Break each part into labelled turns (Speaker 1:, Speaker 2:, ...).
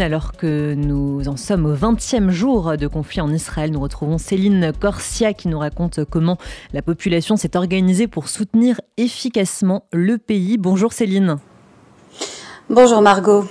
Speaker 1: Alors que nous en sommes au 20e jour de conflit en Israël, nous retrouvons Céline Corsia qui nous raconte comment la population s'est organisée pour soutenir efficacement le pays. Bonjour Céline.
Speaker 2: Bonjour Margot.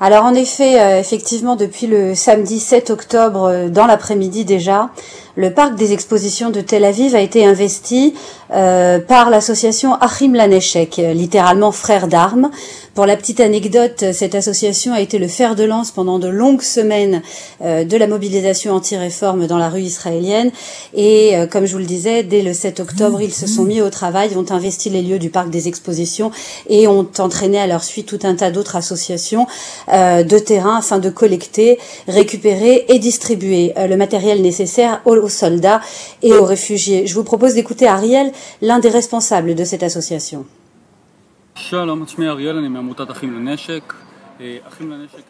Speaker 2: Alors en effet, euh, effectivement, depuis le samedi 7 octobre, euh, dans l'après-midi déjà, le parc des expositions de Tel Aviv a été investi euh, par l'association Achim Laneshek, littéralement frères d'armes. Pour la petite anecdote, cette association a été le fer de lance pendant de longues semaines euh, de la mobilisation anti-réforme dans la rue israélienne. Et euh, comme je vous le disais, dès le 7 octobre, ils se sont mis au travail, ont investi les lieux du parc des expositions et ont entraîné à leur suite tout un tas d'autres associations de terrain afin de collecter, récupérer et distribuer le matériel nécessaire aux aux soldats et aux réfugiés. Je vous propose d'écouter Ariel, l'un des responsables de cette association.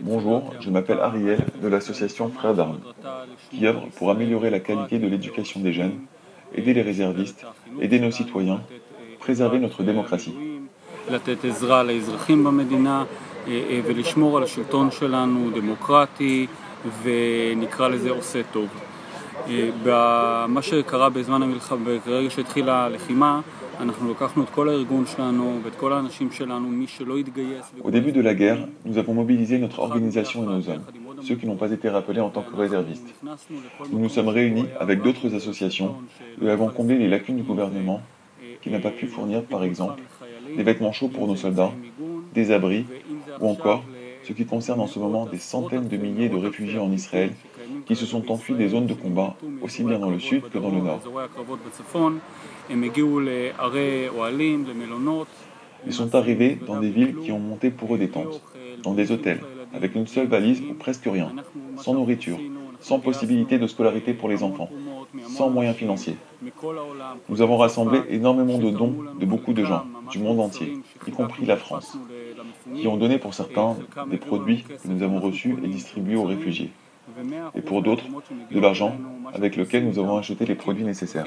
Speaker 3: Bonjour, je m'appelle Ariel de l'association Frères d'Armes, qui œuvre pour améliorer la qualité de l'éducation des jeunes, aider les réservistes, aider nos citoyens, préserver notre démocratie. Au début de la guerre, nous avons mobilisé notre organisation et nos hommes, ceux qui n'ont pas été rappelés en tant que réservistes. Nous nous sommes réunis avec d'autres associations et avons comblé les lacunes du gouvernement qui n'a pas pu fournir, par exemple, des vêtements chauds pour nos soldats, des abris ou encore ce qui concerne en ce moment des centaines de milliers de réfugiés en Israël qui se sont enfuis des zones de combat, aussi bien dans le sud que dans le nord. Ils sont arrivés dans des villes qui ont monté pour eux des tentes, dans des hôtels, avec une seule valise ou presque rien, sans nourriture, sans possibilité de scolarité pour les enfants, sans moyens financiers. Nous avons rassemblé énormément de dons de beaucoup de gens, du monde entier, y compris la France, qui ont donné pour certains des produits que nous avons reçus et distribués aux réfugiés et pour d'autres, de l'argent avec lequel nous avons acheté les produits nécessaires.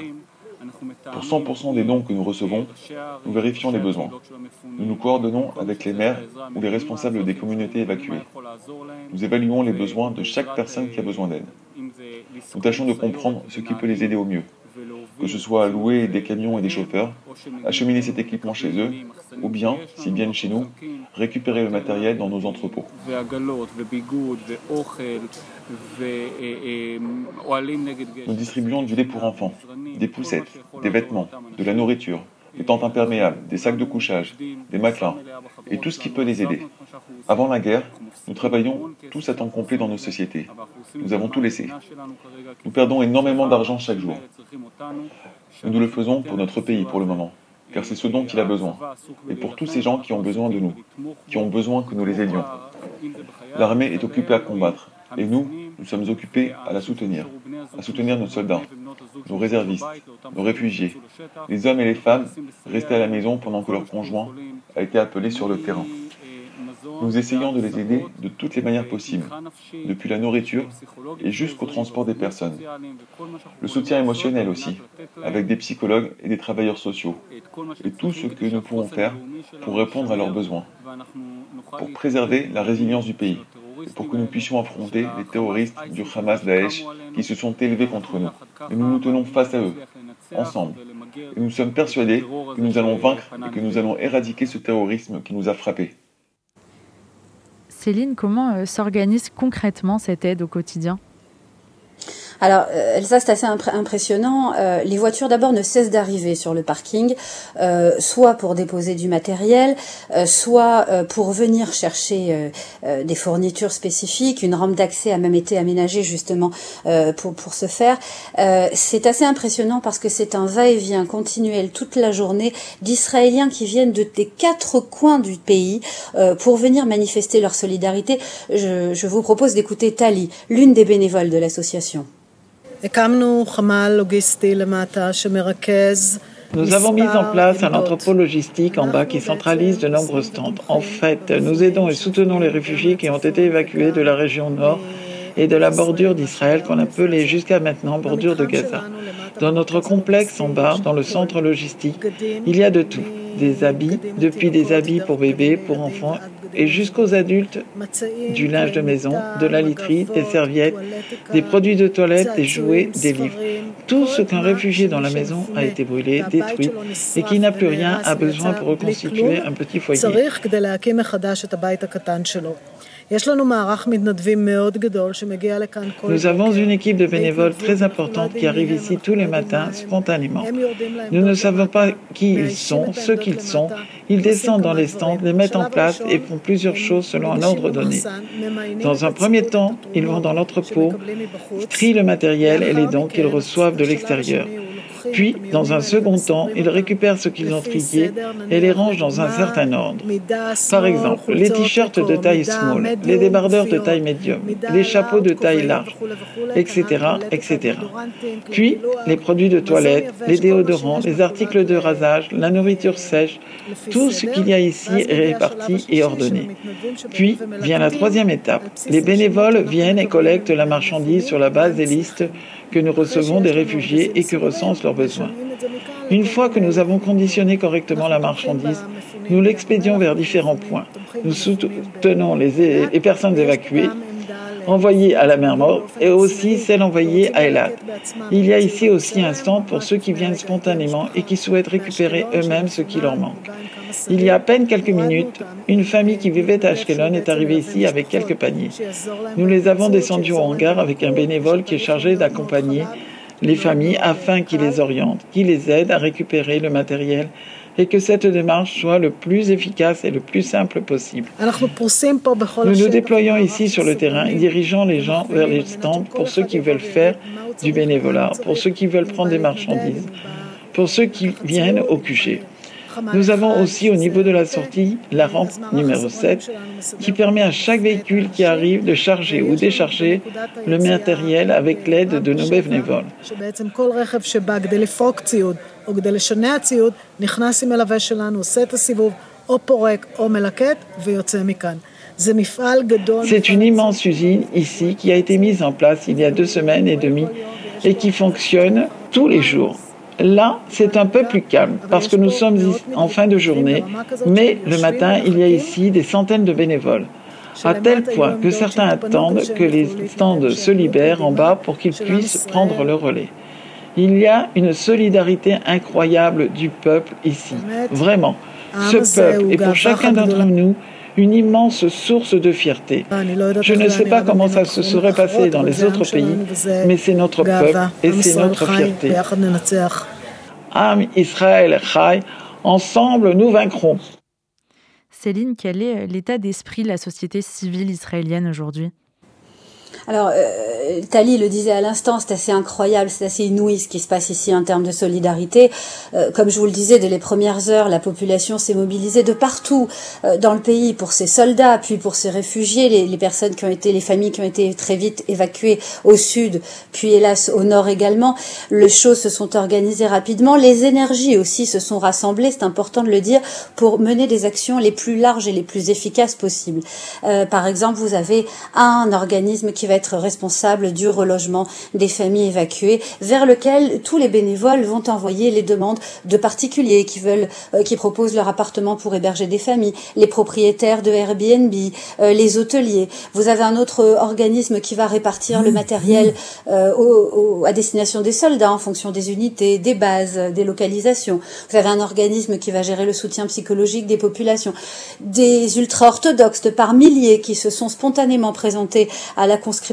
Speaker 3: Pour 100% des dons que nous recevons, nous vérifions les besoins. Nous nous coordonnons avec les maires ou les responsables des communautés évacuées. Nous évaluons les besoins de chaque personne qui a besoin d'aide. Nous tâchons de comprendre ce qui peut les aider au mieux que ce soit louer des camions et des chauffeurs, acheminer cet équipement chez eux, ou bien, s'ils viennent chez nous, récupérer le matériel dans nos entrepôts. Nous distribuons du lait pour enfants, des poussettes, des vêtements, de la nourriture, des tentes imperméables, des sacs de couchage, des matelas, et tout ce qui peut les aider. Avant la guerre, nous travaillions tous à temps complet dans nos sociétés. Nous avons tout laissé. Nous perdons énormément d'argent chaque jour. Mais nous le faisons pour notre pays pour le moment, car c'est ce dont il a besoin, et pour tous ces gens qui ont besoin de nous, qui ont besoin que nous les aidions. L'armée est occupée à combattre, et nous, nous sommes occupés à la soutenir, à soutenir nos soldats, nos réservistes, nos réfugiés, les hommes et les femmes restés à la maison pendant que leur conjoint a été appelé sur le terrain. Nous essayons de les aider de toutes les manières possibles, depuis la nourriture et jusqu'au transport des personnes. Le soutien émotionnel aussi, avec des psychologues et des travailleurs sociaux, et tout ce que nous pouvons faire pour répondre à leurs besoins, pour préserver la résilience du pays, et pour que nous puissions affronter les terroristes du Hamas Daesh qui se sont élevés contre nous. Et nous nous tenons face à eux, ensemble. Et nous sommes persuadés que nous allons vaincre et que nous allons éradiquer ce terrorisme qui nous a frappés.
Speaker 1: Céline, comment euh, s'organise concrètement cette aide au quotidien?
Speaker 2: Alors, euh, Elsa, c'est assez impressionnant. Euh, les voitures, d'abord, ne cessent d'arriver sur le parking, euh, soit pour déposer du matériel, soit pour venir chercher des fournitures spécifiques. Une rampe d'accès a même été aménagée justement pour, pour ce faire. c'est assez impressionnant parce que c'est un va-et-vient continuel toute la journée d'Israéliens qui viennent de, des quatre coins du pays pour venir manifester leur solidarité. Je, je vous propose d'écouter Tali, l'une des bénévoles de l'association.
Speaker 4: Nous avons mis en place un entrepôt logistique en bas qui centralise de nombreuses tentes. En fait, nous aidons et soutenons les réfugiés qui ont été évacués de la région nord et de la bordure d'Israël qu'on appelait jusqu'à maintenant bordure de Gaza. Dans notre complexe en bas, dans le centre logistique, il y a de tout. Des habits, depuis des habits pour bébés, pour enfants, et jusqu'aux adultes, du linge de maison, de la literie, des serviettes, des produits de toilette, des jouets, des livres. Tout ce qu'un réfugié dans la maison a été brûlé, détruit, et qui n'a plus rien a besoin pour reconstituer un petit foyer. Nous avons une équipe de bénévoles très importante qui arrive ici tous les matins spontanément. Nous ne savons pas qui ils sont, ce qu'ils sont. Ils descendent dans les stands, les mettent en place et font plusieurs choses selon un ordre donné. Dans un premier temps, ils vont dans l'entrepôt, trient le matériel et les dons qu'ils reçoivent de l'extérieur. Puis, dans un second temps, ils récupèrent ce qu'ils ont trié et les rangent dans un certain ordre. Par exemple, les t-shirts de taille small, les débardeurs de taille médium, les chapeaux de taille large, etc., etc. Puis, les produits de toilette, les déodorants, les articles de rasage, la nourriture sèche, tout ce qu'il y a ici est réparti et ordonné. Puis vient la troisième étape. Les bénévoles viennent et collectent la marchandise sur la base des listes que nous recevons des réfugiés et que recensent leurs besoins. Une fois que nous avons conditionné correctement la marchandise, nous l'expédions vers différents points. Nous soutenons les, les personnes évacuées envoyées à la mer Morte et aussi celles envoyées à Elat. Il y a ici aussi un stand pour ceux qui viennent spontanément et qui souhaitent récupérer eux-mêmes ce qui leur manque. Il y a à peine quelques minutes, une famille qui vivait à Ashkelon est arrivée ici avec quelques paniers. Nous les avons descendus au hangar avec un bénévole qui est chargé d'accompagner les familles afin qu'il les oriente, qu'il les aide à récupérer le matériel et que cette démarche soit le plus efficace et le plus simple possible. Nous nous déployons ici sur le terrain, dirigeant les gens vers les stands pour ceux qui veulent faire du bénévolat, pour ceux qui veulent prendre des marchandises, pour ceux qui viennent au QG. Nous avons aussi au niveau de la sortie la rampe numéro 7 qui permet à chaque véhicule qui arrive de charger ou décharger le matériel avec l'aide de nos bénévoles. C'est une immense usine ici qui a été mise en place il y a deux semaines et demie et qui fonctionne tous les jours. Là, c'est un peu plus calme parce que nous sommes en fin de journée, mais le matin, il y a ici des centaines de bénévoles, à tel point que certains attendent que les stands se libèrent en bas pour qu'ils puissent prendre le relais. Il y a une solidarité incroyable du peuple ici, vraiment. Ce peuple est pour chacun d'entre nous une immense source de fierté. Je ne sais pas comment ça se serait passé dans les autres pays, mais c'est notre peuple et c'est notre fierté. Am Israël Chai, ensemble nous vaincrons.
Speaker 1: Céline, quel est l'état d'esprit de la société civile israélienne aujourd'hui?
Speaker 2: Alors, euh, le disait à l'instant, c'est assez incroyable, c'est assez inouï ce qui se passe ici en termes de solidarité. Euh, comme je vous le disais, dès les premières heures, la population s'est mobilisée de partout euh, dans le pays pour ses soldats, puis pour ses réfugiés, les, les, personnes qui ont été, les familles qui ont été très vite évacuées au sud, puis hélas au nord également. Les choses se sont organisées rapidement. Les énergies aussi se sont rassemblées, c'est important de le dire, pour mener des actions les plus larges et les plus efficaces possibles. Euh, par exemple, vous avez un organisme qui va être responsable du relogement des familles évacuées, vers lequel tous les bénévoles vont envoyer les demandes de particuliers qui veulent, euh, qui proposent leur appartement pour héberger des familles, les propriétaires de Airbnb, euh, les hôteliers. Vous avez un autre organisme qui va répartir le matériel euh, au, à destination des soldats en fonction des unités, des bases, des localisations. Vous avez un organisme qui va gérer le soutien psychologique des populations, des ultra-orthodoxes par milliers qui se sont spontanément présentés à la conscription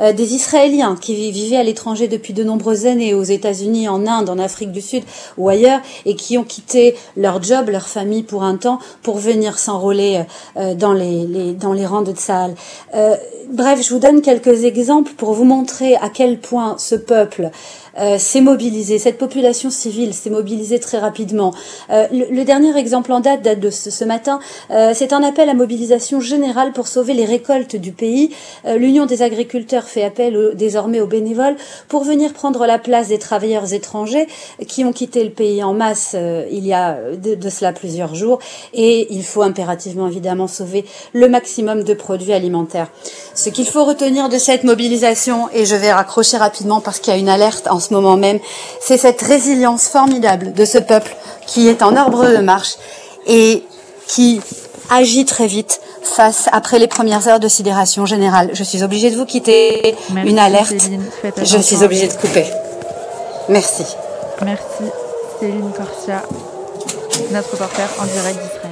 Speaker 2: euh, des Israéliens qui vivaient à l'étranger depuis de nombreuses années, aux États-Unis, en Inde, en Afrique du Sud ou ailleurs, et qui ont quitté leur job, leur famille pour un temps, pour venir s'enrôler euh, dans les, dans les rangs de Tsahal. Euh, bref, je vous donne quelques exemples pour vous montrer à quel point ce peuple euh, s'est mobilisée, cette population civile s'est mobilisée très rapidement. Euh, le, dernier exemple en date date de ce, matin, euh, c'est un appel à mobilisation générale pour sauver les récoltes du pays. L'Union des agriculteurs fait appel désormais aux bénévoles pour venir prendre la place des travailleurs étrangers qui ont quitté le pays en masse il y a de, de cela plusieurs jours et il faut impérativement évidemment sauver le maximum de produits alimentaires. Ce qu'il faut retenir de cette mobilisation, et je vais raccrocher rapidement parce qu'il y a une alerte en ce moment même, c'est cette résilience formidable de ce peuple qui est en arbre de marche et qui agit très vite face après les premières heures de sidération générale. Je suis obligée de vous quitter. une alerte. Je suis obligée de couper. Merci.
Speaker 1: Merci Céline Corsia, notre reporter en direct d'Israël.